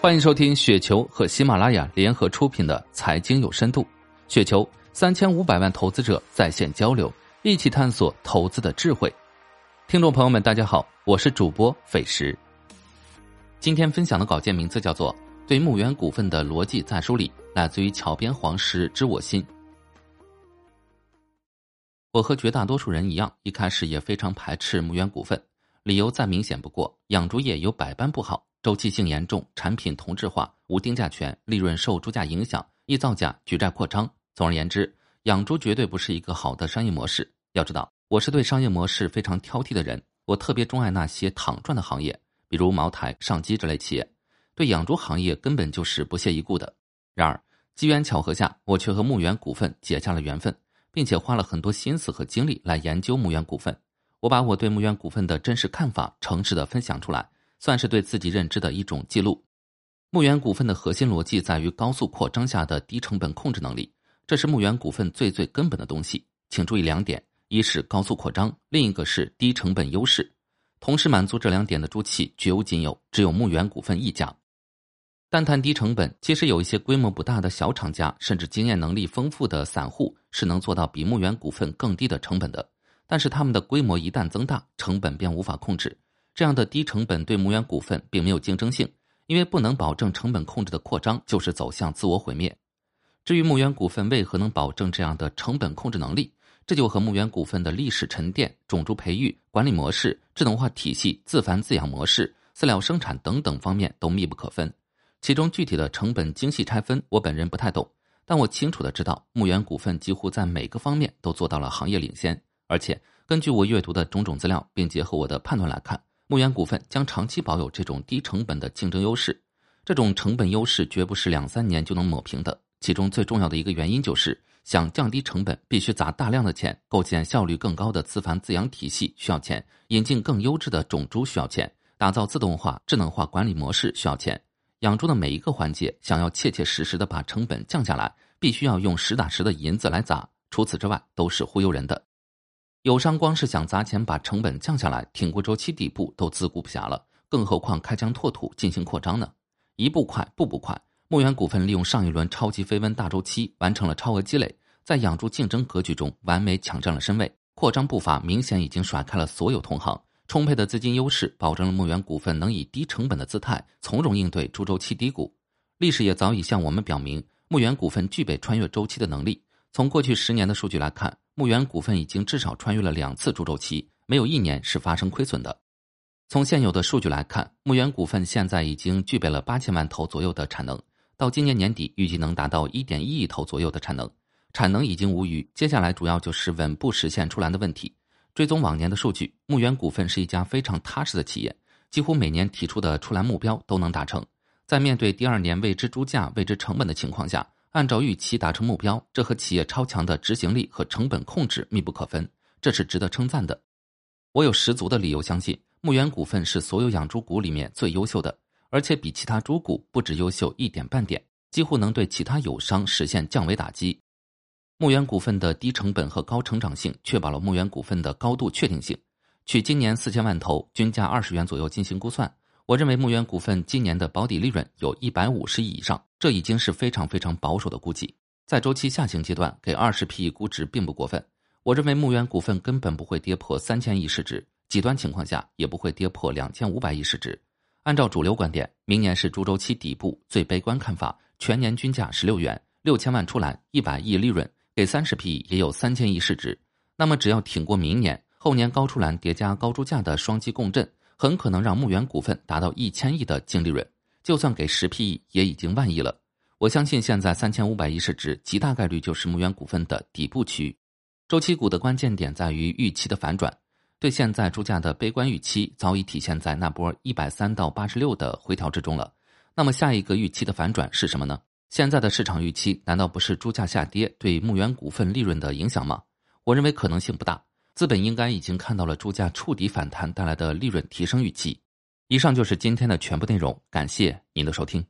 欢迎收听雪球和喜马拉雅联合出品的《财经有深度》，雪球三千五百万投资者在线交流，一起探索投资的智慧。听众朋友们，大家好，我是主播费时。今天分享的稿件名字叫做《对牧原股份的逻辑再梳理》，来自于桥边黄石知我心。我和绝大多数人一样，一开始也非常排斥牧原股份，理由再明显不过，养猪业有百般不好。周期性严重，产品同质化，无定价权，利润受猪价影响，易造假，举债扩张。总而言之，养猪绝对不是一个好的商业模式。要知道，我是对商业模式非常挑剔的人，我特别钟爱那些躺赚的行业，比如茅台、上机这类企业，对养猪行业根本就是不屑一顾的。然而，机缘巧合下，我却和牧原股份结下了缘分，并且花了很多心思和精力来研究牧原股份。我把我对牧原股份的真实看法诚实的分享出来。算是对自己认知的一种记录。牧原股份的核心逻辑在于高速扩张下的低成本控制能力，这是牧原股份最最根本的东西。请注意两点：一是高速扩张，另一个是低成本优势。同时满足这两点的猪企绝无仅有，只有牧原股份一家。单谈低成本，其实有一些规模不大的小厂家，甚至经验能力丰富的散户，是能做到比牧原股份更低的成本的。但是他们的规模一旦增大，成本便无法控制。这样的低成本对牧原股份并没有竞争性，因为不能保证成本控制的扩张就是走向自我毁灭。至于牧原股份为何能保证这样的成本控制能力，这就和牧原股份的历史沉淀、种猪培育、管理模式、智能化体系、自繁自养模式、饲料生产等等方面都密不可分。其中具体的成本精细拆分，我本人不太懂，但我清楚的知道，牧原股份几乎在每个方面都做到了行业领先。而且根据我阅读的种种资料，并结合我的判断来看。牧原股份将长期保有这种低成本的竞争优势，这种成本优势绝不是两三年就能抹平的。其中最重要的一个原因就是，想降低成本，必须砸大量的钱，构建效率更高的自繁自养体系需要钱，引进更优质的种猪需要钱，打造自动化、智能化管理模式需要钱。养猪的每一个环节，想要切切实实的把成本降下来，必须要用实打实的银子来砸，除此之外都是忽悠人的。友商光是想砸钱把成本降下来，挺过周期底部都自顾不暇了，更何况开疆拓土进行扩张呢？一步快，步步快。牧原股份利用上一轮超级飞温大周期，完成了超额积累，在养猪竞争格局中完美抢占了身位，扩张步伐明显已经甩开了所有同行。充沛的资金优势，保证了牧原股份能以低成本的姿态，从容应对猪周期低谷。历史也早已向我们表明，牧原股份具备穿越周期的能力。从过去十年的数据来看。牧原股份已经至少穿越了两次猪周期，没有一年是发生亏损的。从现有的数据来看，牧原股份现在已经具备了八千万头左右的产能，到今年年底预计能达到一点一亿头左右的产能，产能已经无虞。接下来主要就是稳步实现出栏的问题。追踪往年的数据，牧原股份是一家非常踏实的企业，几乎每年提出的出栏目标都能达成。在面对第二年未知猪价、未知成本的情况下。按照预期达成目标，这和企业超强的执行力和成本控制密不可分，这是值得称赞的。我有十足的理由相信，牧原股份是所有养猪股里面最优秀的，而且比其他猪股不止优秀一点半点，几乎能对其他友商实现降维打击。牧原股份的低成本和高成长性，确保了牧原股份的高度确定性。取今年四千万头均价二十元左右进行估算。我认为牧原股份今年的保底利润有一百五十亿以上，这已经是非常非常保守的估计。在周期下行阶段，给二十 P 估值并不过分。我认为牧原股份根本不会跌破三千亿市值，极端情况下也不会跌破两千五百亿市值。按照主流观点，明年是猪周期底部，最悲观看法，全年均价十六元，六千万出栏，一百亿利润，给三十 P 也有三千亿市值。那么只要挺过明年，后年高出栏叠加高猪价的双击共振。很可能让牧原股份达到一千亿的净利润，就算给十 P E 也已经万亿了。我相信现在三千五百亿市值极大概率就是牧原股份的底部区域。周期股的关键点在于预期的反转，对现在猪价的悲观预期早已体现在那波一百三到八十六的回调之中了。那么下一个预期的反转是什么呢？现在的市场预期难道不是猪价下跌对牧原股份利润的影响吗？我认为可能性不大。资本应该已经看到了猪价触底反弹带来的利润提升预期。以上就是今天的全部内容，感谢您的收听。